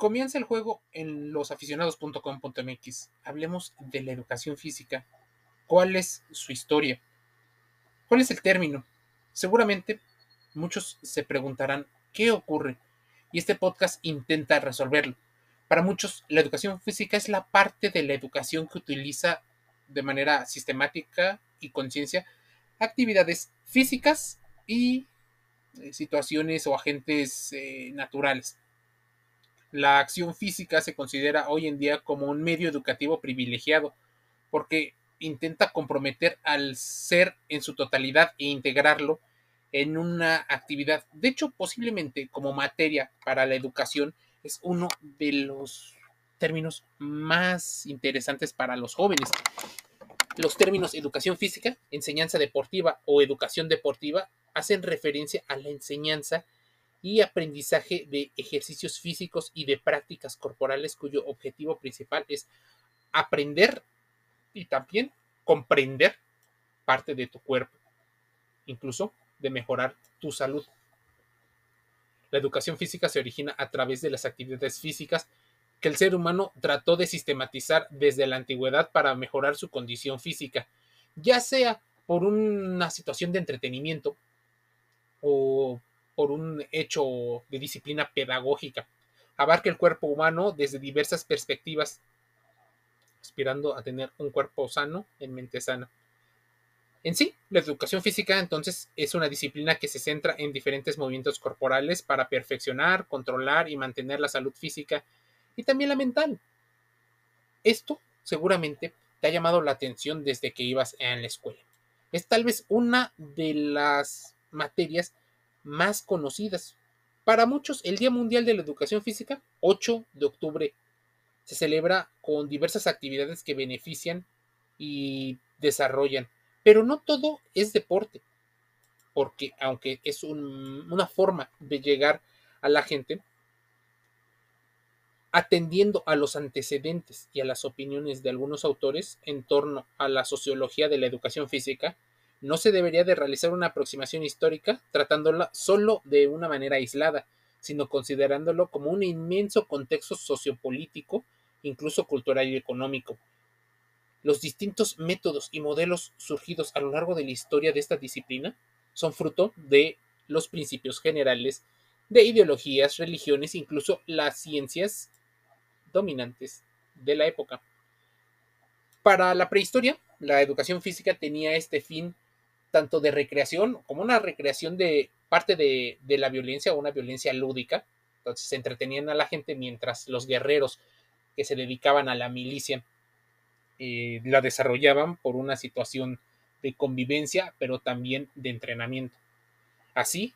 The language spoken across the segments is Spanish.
Comienza el juego en losaficionados.com.mx. Hablemos de la educación física. ¿Cuál es su historia? ¿Cuál es el término? Seguramente muchos se preguntarán qué ocurre y este podcast intenta resolverlo. Para muchos, la educación física es la parte de la educación que utiliza de manera sistemática y conciencia actividades físicas y eh, situaciones o agentes eh, naturales. La acción física se considera hoy en día como un medio educativo privilegiado porque intenta comprometer al ser en su totalidad e integrarlo en una actividad. De hecho, posiblemente como materia para la educación es uno de los términos más interesantes para los jóvenes. Los términos educación física, enseñanza deportiva o educación deportiva hacen referencia a la enseñanza y aprendizaje de ejercicios físicos y de prácticas corporales cuyo objetivo principal es aprender y también comprender parte de tu cuerpo, incluso de mejorar tu salud. La educación física se origina a través de las actividades físicas que el ser humano trató de sistematizar desde la antigüedad para mejorar su condición física, ya sea por una situación de entretenimiento o por un hecho de disciplina pedagógica. Abarca el cuerpo humano desde diversas perspectivas, aspirando a tener un cuerpo sano en mente sana. En sí, la educación física entonces es una disciplina que se centra en diferentes movimientos corporales para perfeccionar, controlar y mantener la salud física y también la mental. Esto seguramente te ha llamado la atención desde que ibas en la escuela. Es tal vez una de las materias más conocidas. Para muchos, el Día Mundial de la Educación Física, 8 de octubre, se celebra con diversas actividades que benefician y desarrollan. Pero no todo es deporte, porque aunque es una forma de llegar a la gente, atendiendo a los antecedentes y a las opiniones de algunos autores en torno a la sociología de la educación física, no se debería de realizar una aproximación histórica tratándola solo de una manera aislada, sino considerándolo como un inmenso contexto sociopolítico, incluso cultural y económico. Los distintos métodos y modelos surgidos a lo largo de la historia de esta disciplina son fruto de los principios generales de ideologías, religiones, incluso las ciencias dominantes de la época. Para la prehistoria, la educación física tenía este fin tanto de recreación como una recreación de parte de, la violencia o una violencia lúdica. Entonces se entretenían a la gente mientras los guerreros que se dedicaban a la milicia eh, la desarrollaban por una situación de convivencia, pero también de entrenamiento. Así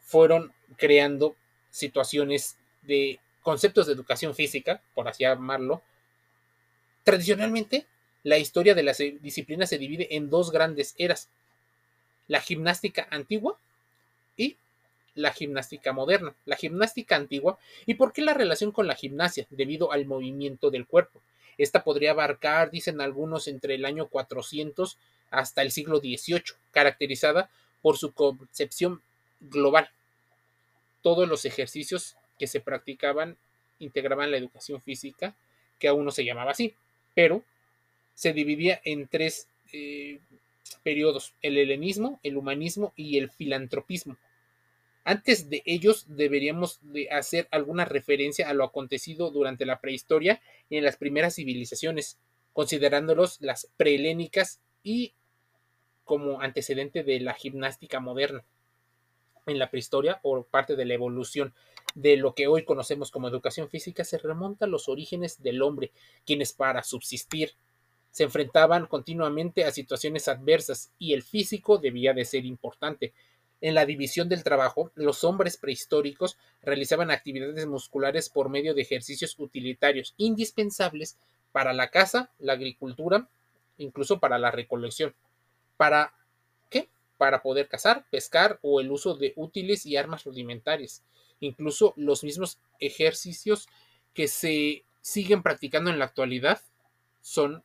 fueron creando situaciones de conceptos de educación física, por así llamarlo. Tradicionalmente, la historia de las disciplinas se divide en dos grandes eras, la gimnástica antigua y la gimnástica moderna. La gimnástica antigua, ¿y por qué la relación con la gimnasia? Debido al movimiento del cuerpo. Esta podría abarcar, dicen algunos, entre el año 400 hasta el siglo XVIII, caracterizada por su concepción global. Todos los ejercicios que se practicaban integraban la educación física, que aún no se llamaba así, pero se dividía en tres eh, periodos, el helenismo, el humanismo y el filantropismo. Antes de ellos deberíamos de hacer alguna referencia a lo acontecido durante la prehistoria y en las primeras civilizaciones, considerándolos las prehelénicas y como antecedente de la gimnástica moderna. En la prehistoria, o parte de la evolución de lo que hoy conocemos como educación física, se remonta a los orígenes del hombre, quienes para subsistir se enfrentaban continuamente a situaciones adversas y el físico debía de ser importante. En la división del trabajo, los hombres prehistóricos realizaban actividades musculares por medio de ejercicios utilitarios indispensables para la caza, la agricultura, incluso para la recolección. ¿Para qué? Para poder cazar, pescar o el uso de útiles y armas rudimentarias. Incluso los mismos ejercicios que se siguen practicando en la actualidad son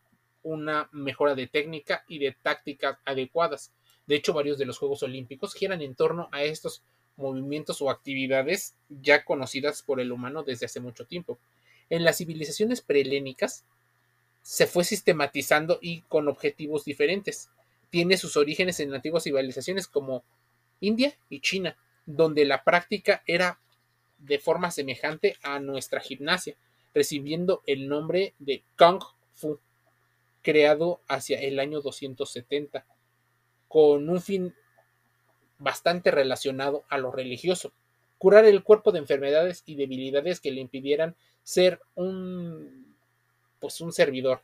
una mejora de técnica y de tácticas adecuadas. De hecho, varios de los Juegos Olímpicos giran en torno a estos movimientos o actividades ya conocidas por el humano desde hace mucho tiempo. En las civilizaciones prehelénicas se fue sistematizando y con objetivos diferentes. Tiene sus orígenes en antiguas civilizaciones como India y China, donde la práctica era de forma semejante a nuestra gimnasia, recibiendo el nombre de Kung Fu, creado hacia el año 270, con un fin bastante relacionado a lo religioso, curar el cuerpo de enfermedades y debilidades que le impidieran ser un pues un servidor.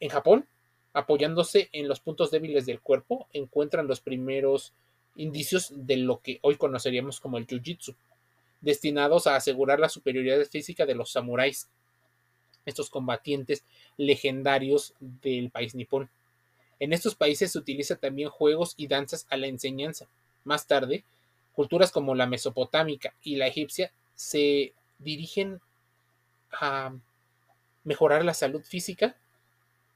En Japón, apoyándose en los puntos débiles del cuerpo, encuentran los primeros indicios de lo que hoy conoceríamos como el jiu-jitsu, destinados a asegurar la superioridad física de los samuráis, estos combatientes legendarios del país nipón. En estos países se utiliza también juegos y danzas a la enseñanza. Más tarde, culturas como la mesopotámica y la egipcia se dirigen a mejorar la salud física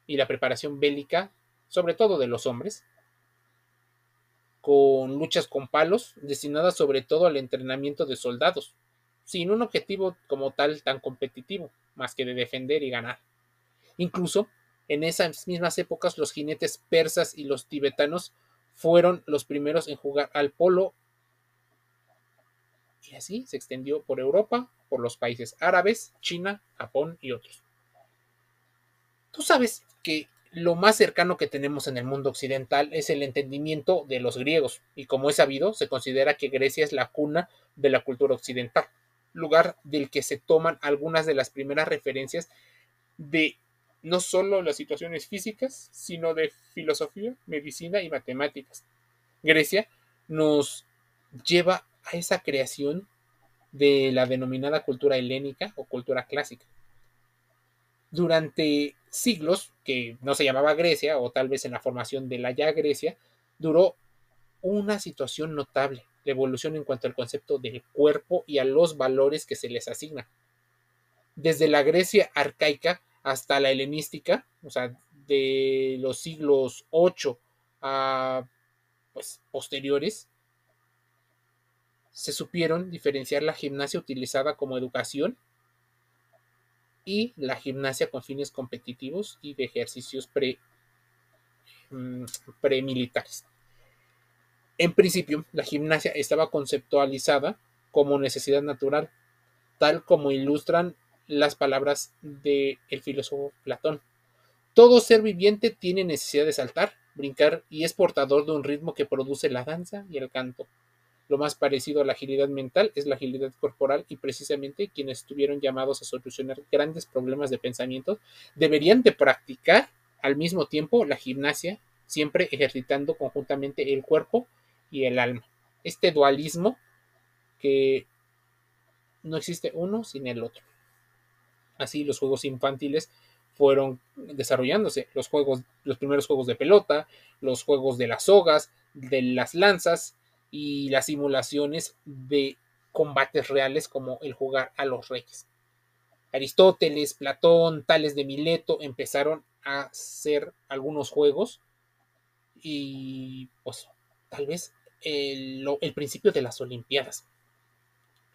y la preparación bélica, sobre todo de los hombres, con luchas con palos destinadas sobre todo al entrenamiento de soldados, sin un objetivo como tal tan competitivo, más que de defender y ganar. Incluso en esas mismas épocas los jinetes persas y los tibetanos fueron los primeros en jugar al polo y así se extendió por Europa, por los países árabes, China, Japón y otros. Tú sabes que lo más cercano que tenemos en el mundo occidental es el entendimiento de los griegos, y como es sabido, se considera que Grecia es la cuna de la cultura occidental, lugar del que se toman algunas de las primeras referencias de no solo las situaciones físicas, sino de filosofía, medicina y matemáticas. Grecia nos lleva a esa creación de la denominada cultura helénica o cultura clásica. Durante siglos, que no se llamaba Grecia, o tal vez en la formación de la ya Grecia, duró una situación notable, la evolución en cuanto al concepto del cuerpo y a los valores que se les asignan. Desde la Grecia arcaica hasta la helenística, o sea, de los siglos 8 a pues, posteriores, se supieron diferenciar la gimnasia utilizada como educación y la gimnasia con fines competitivos y de ejercicios pre, mm, premilitares. En principio, la gimnasia estaba conceptualizada como necesidad natural, tal como ilustran las palabras del filósofo Platón. Todo ser viviente tiene necesidad de saltar, brincar y es portador de un ritmo que produce la danza y el canto. Lo más parecido a la agilidad mental es la agilidad corporal y precisamente quienes estuvieron llamados a solucionar grandes problemas de pensamiento deberían de practicar al mismo tiempo la gimnasia, siempre ejercitando conjuntamente el cuerpo y el alma. Este dualismo que no existe uno sin el otro. Así los juegos infantiles fueron desarrollándose. Los juegos, los primeros juegos de pelota, los juegos de las sogas, de las lanzas, y las simulaciones de combates reales como el jugar a los reyes. Aristóteles, Platón, Tales de Mileto empezaron a hacer algunos juegos y pues tal vez el, principio de las Olimpiadas.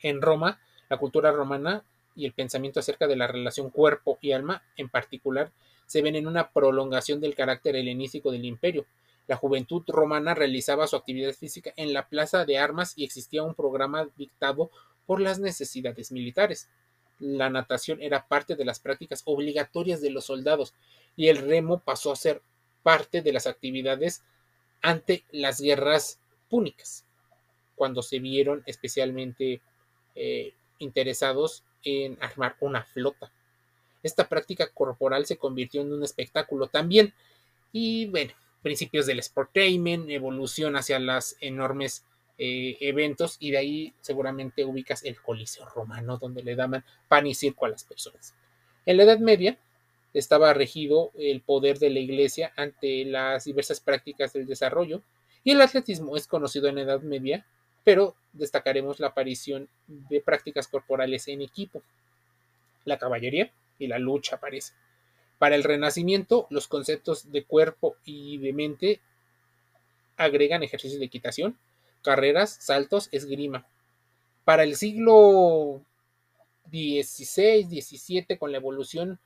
En Roma, la cultura romana y el pensamiento acerca de la relación cuerpo y alma en particular se ven en una prolongación del carácter helenístico del imperio, la juventud romana realizaba su actividad física en la plaza de armas y existía un programa dictado por las necesidades militares. La natación era parte de las prácticas obligatorias de los soldados y el remo pasó a ser parte de las actividades ante las guerras púnicas, cuando se vieron especialmente eh, interesados en armar una flota. Esta práctica corporal se convirtió en un espectáculo también y bueno, principios del sportainment, evolución hacia los enormes eh, eventos y de ahí seguramente ubicas el Coliseo romano donde le daban pan y circo a las personas. En la Edad Media estaba regido el poder de la Iglesia ante las diversas prácticas del desarrollo y el atletismo es conocido en Edad Media, pero destacaremos la aparición de prácticas corporales en equipo. La caballería y la lucha aparecen. Para el Renacimiento, los conceptos de cuerpo y de mente agregan ejercicios de equitación, carreras, saltos, esgrima. Para el siglo XVI, XVII, con la evolución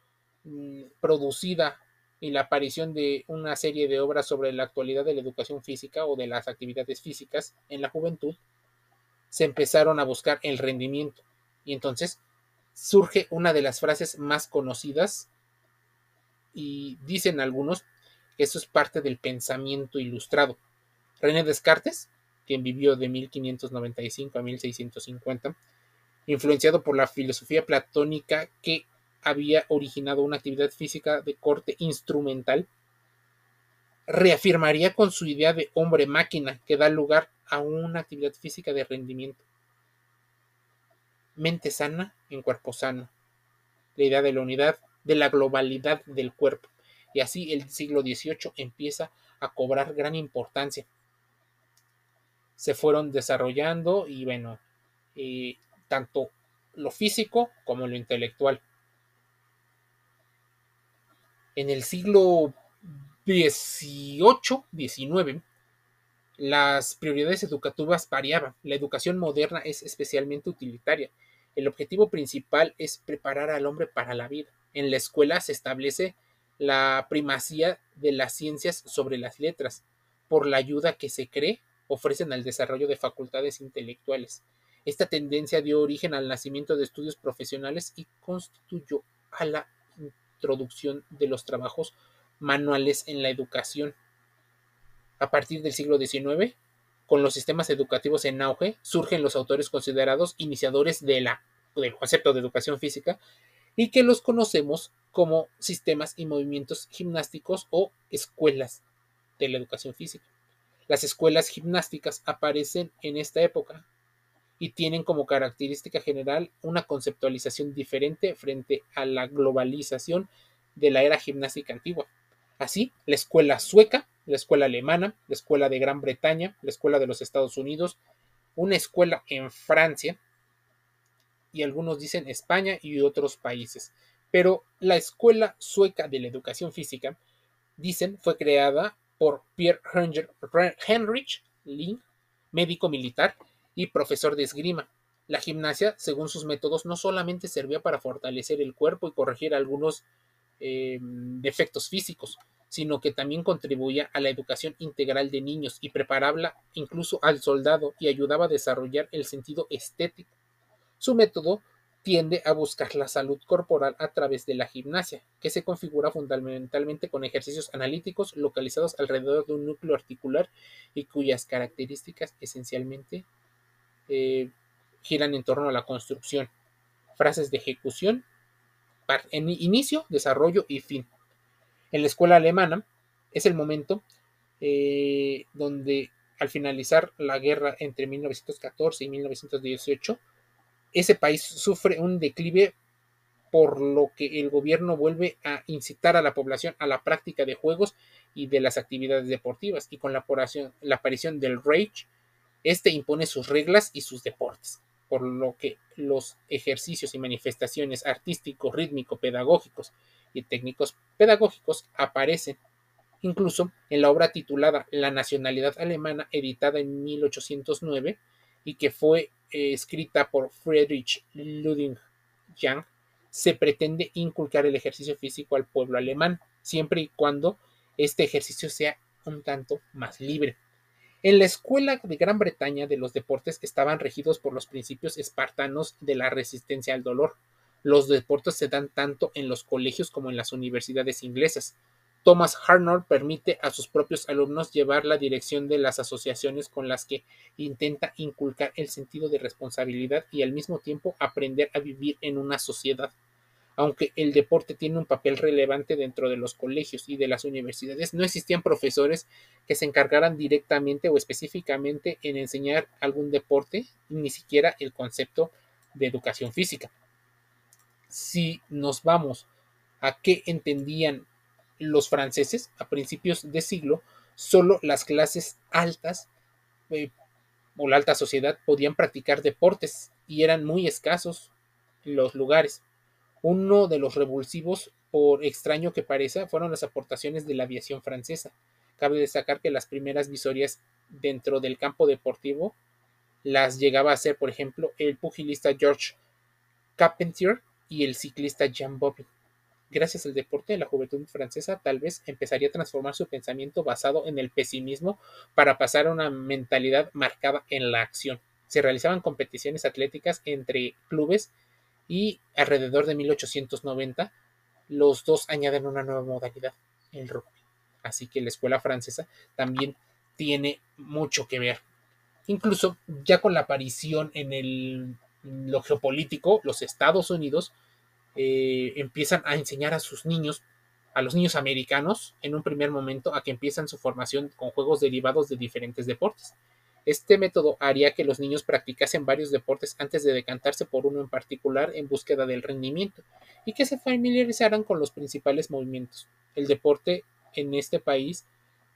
mm, producida y la aparición de una serie de obras sobre la actualidad de la educación física o de las actividades físicas en la juventud, se empezaron a buscar el rendimiento. Y entonces surge una de las frases más conocidas y dicen algunos que eso es parte del pensamiento ilustrado. René Descartes, quien vivió de 1595 a 1650, influenciado por la filosofía platónica que había originado una actividad física de corte instrumental, reafirmaría con su idea de hombre-máquina que da lugar a una actividad física de rendimiento. Mente sana en cuerpo sano. La idea de la unidad, de la globalidad del cuerpo. Y así el siglo XVIII empieza a cobrar gran importancia. Se fueron desarrollando y bueno, eh, tanto lo físico como lo intelectual. En el siglo XVIII, XIX, las prioridades educativas variaban. La educación moderna es especialmente utilitaria. El objetivo principal es preparar al hombre para la vida. En la escuela se establece la primacía de las ciencias sobre las letras, por la ayuda que se cree ofrecen al desarrollo de facultades intelectuales. Esta tendencia dio origen al nacimiento de estudios profesionales y constituyó a la introducción de los trabajos manuales en la educación. A partir del siglo XIX, con los sistemas educativos en auge, surgen los autores considerados iniciadores del concepto de educación física y que los conocemos como sistemas y movimientos gimnásticos o escuelas de la educación física. Las escuelas gimnásticas aparecen en esta época y tienen como característica general una conceptualización diferente frente a la globalización de la era gimnástica antigua. Así, la escuela sueca, la escuela alemana, la escuela de Gran Bretaña, la escuela de los Estados Unidos, una escuela en Francia y algunos dicen España y otros países. Pero la escuela sueca de la educación física, dicen, fue creada por Pierre Heinrich Ling, médico militar, y profesor de esgrima. La gimnasia, según sus métodos, no solamente servía para fortalecer el cuerpo y corregir algunos eh, defectos físicos, sino que también contribuía a la educación integral de niños y preparaba incluso al soldado y ayudaba a desarrollar el sentido estético. Su método tiende a buscar la salud corporal a través de la gimnasia, que se configura fundamentalmente con ejercicios analíticos localizados alrededor de un núcleo articular y cuyas características esencialmente eh, giran en torno a la construcción. Frases de ejecución, en inicio, desarrollo y fin. En la escuela alemana es el momento eh, donde al finalizar la guerra entre 1914 y 1918, ese país sufre un declive por lo que el gobierno vuelve a incitar a la población a la práctica de juegos y de las actividades deportivas y con la, la aparición del Reich este impone sus reglas y sus deportes, por lo que los ejercicios y manifestaciones artísticos, rítmico, pedagógicos y técnicos pedagógicos aparecen incluso en la obra titulada La nacionalidad alemana, editada en 1809 y que fue eh, escrita por Friedrich Ludwig Young, se pretende inculcar el ejercicio físico al pueblo alemán, siempre y cuando este ejercicio sea un tanto más libre. En la escuela de Gran Bretaña de los deportes estaban regidos por los principios espartanos de la resistencia al dolor. Los deportes se dan tanto en los colegios como en las universidades inglesas. Thomas Arnold permite a sus propios alumnos llevar la dirección de las asociaciones con las que intenta inculcar el sentido de responsabilidad y al mismo tiempo aprender a vivir en una sociedad. Aunque el deporte tiene un papel relevante dentro de los colegios y de las universidades, no existían profesores que se encargaran directamente o específicamente en enseñar algún deporte, ni siquiera el concepto de educación física. Si nos vamos a qué entendían los franceses a principios de siglo, solo las clases altas eh, o la alta sociedad podían practicar deportes y eran muy escasos los lugares. Uno de los revulsivos, por extraño que parezca, fueron las aportaciones de la aviación francesa. Cabe destacar que las primeras visorias dentro del campo deportivo las llegaba a ser, por ejemplo, el pugilista George Carpentier y el ciclista Jean Bobby. Gracias al deporte, la juventud francesa tal vez empezaría a transformar su pensamiento basado en el pesimismo para pasar a una mentalidad marcada en la acción. Se realizaban competiciones atléticas entre clubes y alrededor de 1890 los dos añaden una nueva modalidad, el rugby. Así que la escuela francesa también tiene mucho que ver. Incluso ya con la aparición en el, lo geopolítico, los Estados Unidos eh, empiezan a enseñar a sus niños, a los niños americanos, en un primer momento, a que empiezan su formación con juegos derivados de diferentes deportes. Este método haría que los niños practicasen varios deportes antes de decantarse por uno en particular en búsqueda del rendimiento y que se familiarizaran con los principales movimientos. El deporte en este país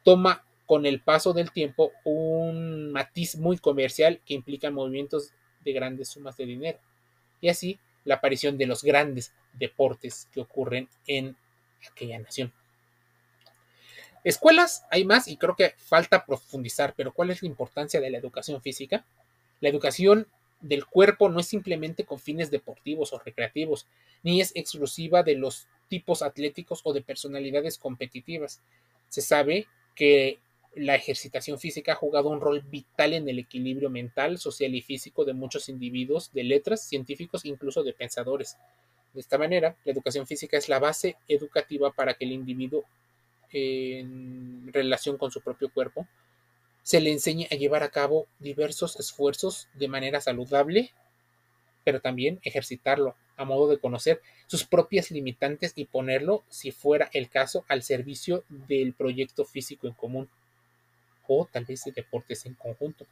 toma con el paso del tiempo un matiz muy comercial que implica movimientos de grandes sumas de dinero. Y así la aparición de los grandes deportes que ocurren en aquella nación. Escuelas hay más y creo que falta profundizar, pero ¿cuál es la importancia de la educación física? La educación del cuerpo no es simplemente con fines deportivos o recreativos, ni es exclusiva de los tipos atléticos o de personalidades competitivas. Se sabe que la ejercitación física ha jugado un rol vital en el equilibrio mental, social y físico de muchos individuos, de letras, científicos, incluso de pensadores. De esta manera, la educación física es la base educativa para que el individuo, en relación con su propio cuerpo, se le enseñe a llevar a cabo diversos esfuerzos de manera saludable, pero también ejercitarlo a modo de conocer sus propias limitantes y ponerlo, si fuera el caso, al servicio del proyecto físico en común o tal vez de deportes en conjunto.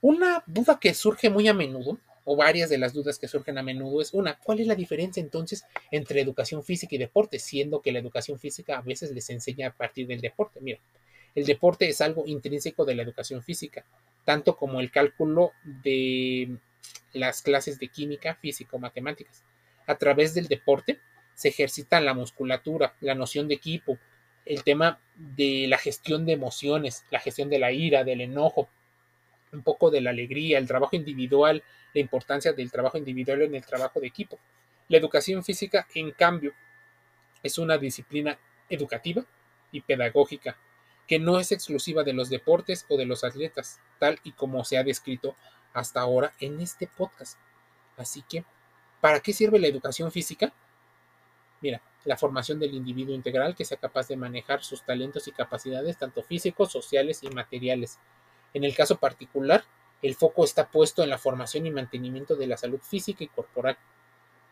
Una duda que surge muy a menudo, o varias de las dudas que surgen a menudo, es una, ¿cuál es la diferencia entonces entre educación física y deporte? Siendo que la educación física a veces les enseña a partir del deporte. Mira, el deporte es algo intrínseco de la educación física, tanto como el cálculo de las clases de química, física o matemáticas. A través del deporte se ejercita la musculatura, la noción de equipo, el tema de la gestión de emociones, la gestión de la ira, del enojo, un poco de la alegría, el trabajo individual, la importancia del trabajo individual en el trabajo de equipo. La educación física, en cambio, es una disciplina educativa y pedagógica que no es exclusiva de los deportes o de los atletas, tal y como se ha descrito hasta ahora en este podcast. Así que, ¿para qué sirve la educación física? Mira, la formación del individuo integral que sea capaz de manejar sus talentos y capacidades, tanto físicos, sociales y materiales. En el caso particular, el foco está puesto en la formación y mantenimiento de la salud física y corporal.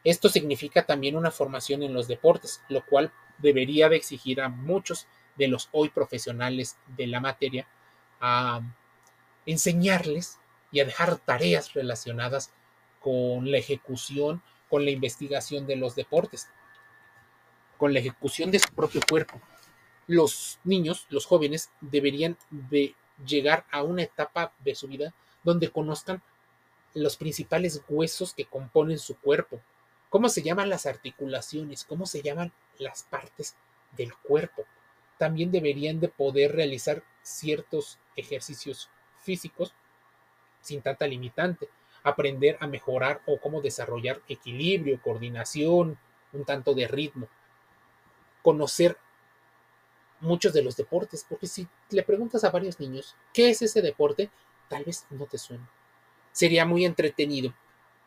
Esto significa también una formación en los deportes, lo cual debería de exigir a muchos de los hoy profesionales de la materia a enseñarles y a dejar tareas relacionadas con la ejecución, con la investigación de los deportes con la ejecución de su propio cuerpo. Los niños, los jóvenes, deberían de llegar a una etapa de su vida donde conozcan los principales huesos que componen su cuerpo, cómo se llaman las articulaciones, cómo se llaman las partes del cuerpo. También deberían de poder realizar ciertos ejercicios físicos sin tanta limitante, aprender a mejorar o cómo desarrollar equilibrio, coordinación, un tanto de ritmo conocer muchos de los deportes, porque si le preguntas a varios niños, ¿qué es ese deporte? Tal vez no te suene. Sería muy entretenido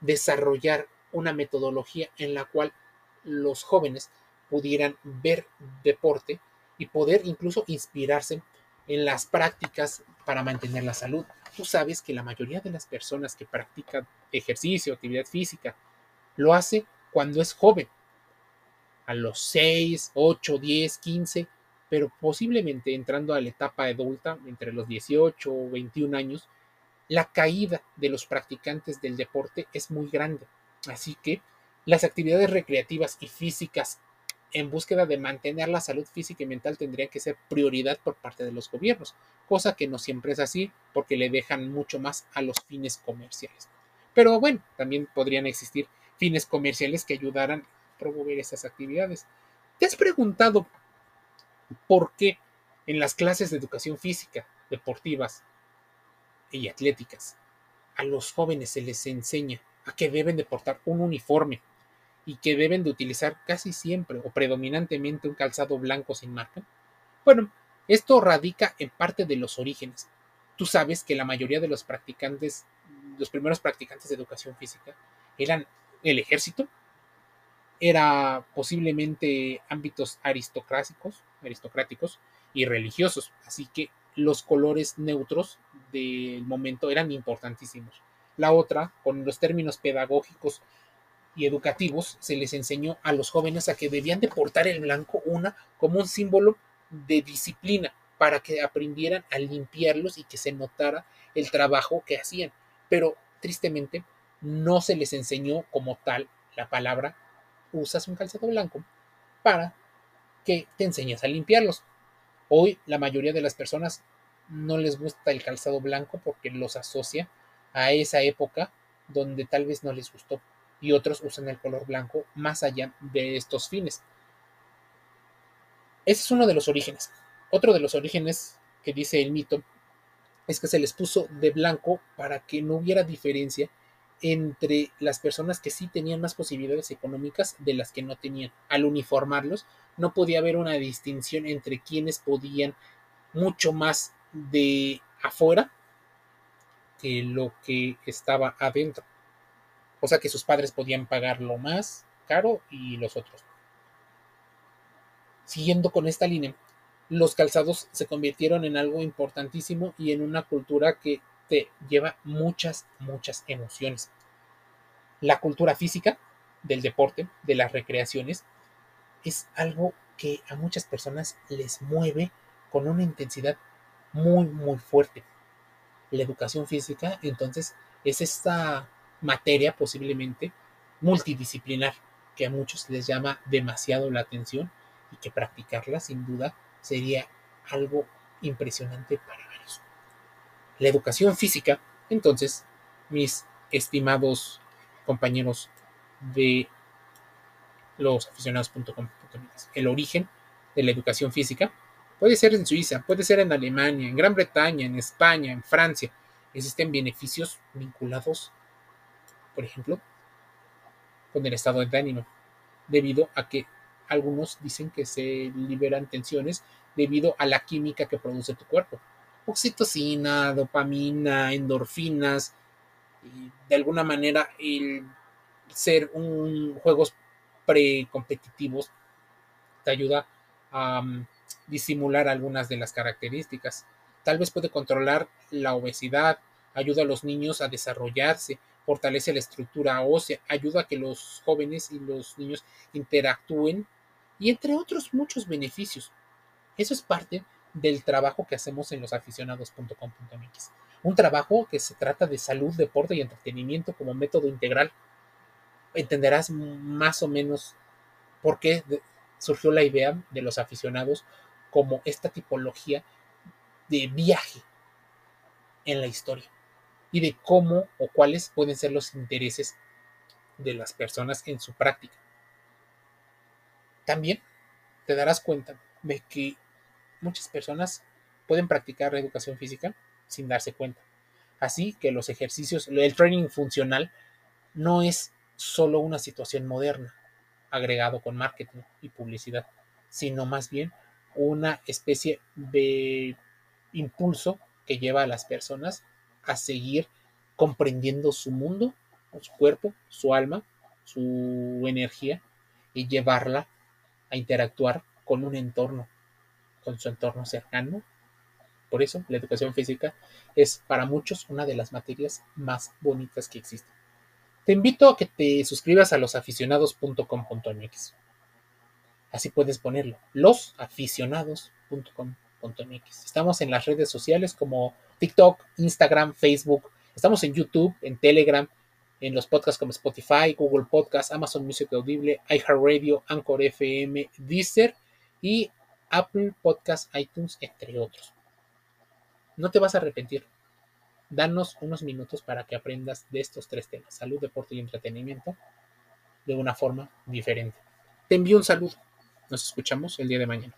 desarrollar una metodología en la cual los jóvenes pudieran ver deporte y poder incluso inspirarse en las prácticas para mantener la salud. Tú sabes que la mayoría de las personas que practican ejercicio, actividad física, lo hace cuando es joven, a los 6, 8, 10, 15, pero posiblemente entrando a la etapa adulta, entre los 18 o 21 años, la caída de los practicantes del deporte es muy grande. Así que las actividades recreativas y físicas en búsqueda de mantener la salud física y mental tendrían que ser prioridad por parte de los gobiernos, cosa que no siempre es así porque le dejan mucho más a los fines comerciales. Pero bueno, también podrían existir fines comerciales que ayudaran promover esas actividades. ¿Te has preguntado por qué en las clases de educación física deportivas y atléticas, a los jóvenes se les enseña a que deben de portar un uniforme y que deben de utilizar casi siempre o predominantemente un calzado blanco sin marca? Bueno, esto radica en parte de los orígenes. Tú sabes que la mayoría de los practicantes, los primeros practicantes de educación física, eran el ejército, era posiblemente ámbitos aristocráticos, aristocráticos y religiosos, así que los colores neutros del momento eran importantísimos. La otra, con los términos pedagógicos y educativos, se les enseñó a los jóvenes a que debían de portar el blanco una como un símbolo de disciplina para que aprendieran a limpiarlos y que se notara el trabajo que hacían. Pero tristemente no se les enseñó como tal la palabra usas un calzado blanco para que te enseñes a limpiarlos. Hoy la mayoría de las personas no les gusta el calzado blanco porque los asocia a esa época donde tal vez no les gustó y otros usan el color blanco más allá de estos fines. Ese es uno de los orígenes. Otro de los orígenes que dice el mito es que se les puso de blanco para que no hubiera diferencia entre las personas que sí tenían más posibilidades económicas de las que no tenían. Al uniformarlos, no podía haber una distinción entre quienes podían mucho más de afuera que lo que estaba adentro. O sea que sus padres podían pagarlo más caro y los otros. Siguiendo con esta línea, los calzados se convirtieron en algo importantísimo y en una cultura que te lleva muchas, muchas emociones. La cultura física del deporte, de las recreaciones, es algo que a muchas personas les mueve con una intensidad muy, muy fuerte. La educación física, entonces, es esta materia posiblemente multidisciplinar que a muchos les llama demasiado la atención y que practicarla sin duda sería algo impresionante para la educación física, entonces, mis estimados compañeros de los aficionados.com, el origen de la educación física puede ser en Suiza, puede ser en Alemania, en Gran Bretaña, en España, en Francia. Existen beneficios vinculados, por ejemplo, con el estado de ánimo, debido a que algunos dicen que se liberan tensiones debido a la química que produce tu cuerpo oxitocina, dopamina, endorfinas, y de alguna manera el ser un juegos precompetitivos te ayuda a um, disimular algunas de las características. Tal vez puede controlar la obesidad, ayuda a los niños a desarrollarse, fortalece la estructura ósea, ayuda a que los jóvenes y los niños interactúen y entre otros muchos beneficios. Eso es parte del trabajo que hacemos en losaficionados.com.mx. Un trabajo que se trata de salud, deporte y entretenimiento como método integral. Entenderás más o menos por qué surgió la idea de los aficionados como esta tipología de viaje en la historia y de cómo o cuáles pueden ser los intereses de las personas en su práctica. También te darás cuenta de que muchas personas pueden practicar la educación física sin darse cuenta. Así que los ejercicios, el training funcional no es solo una situación moderna agregado con marketing y publicidad, sino más bien una especie de impulso que lleva a las personas a seguir comprendiendo su mundo, su cuerpo, su alma, su energía y llevarla a interactuar con un entorno con su entorno cercano. Por eso, la educación física es para muchos una de las materias más bonitas que existen. Te invito a que te suscribas a losaficionados.com.mx. Así puedes ponerlo, losaficionados.com.mx. Estamos en las redes sociales como TikTok, Instagram, Facebook. Estamos en YouTube, en Telegram, en los podcasts como Spotify, Google Podcasts, Amazon Music Audible, iHeartRadio, Anchor FM, Deezer y Apple Podcast, iTunes, entre otros. No te vas a arrepentir. Danos unos minutos para que aprendas de estos tres temas, salud, deporte y entretenimiento, de una forma diferente. Te envío un saludo. Nos escuchamos el día de mañana.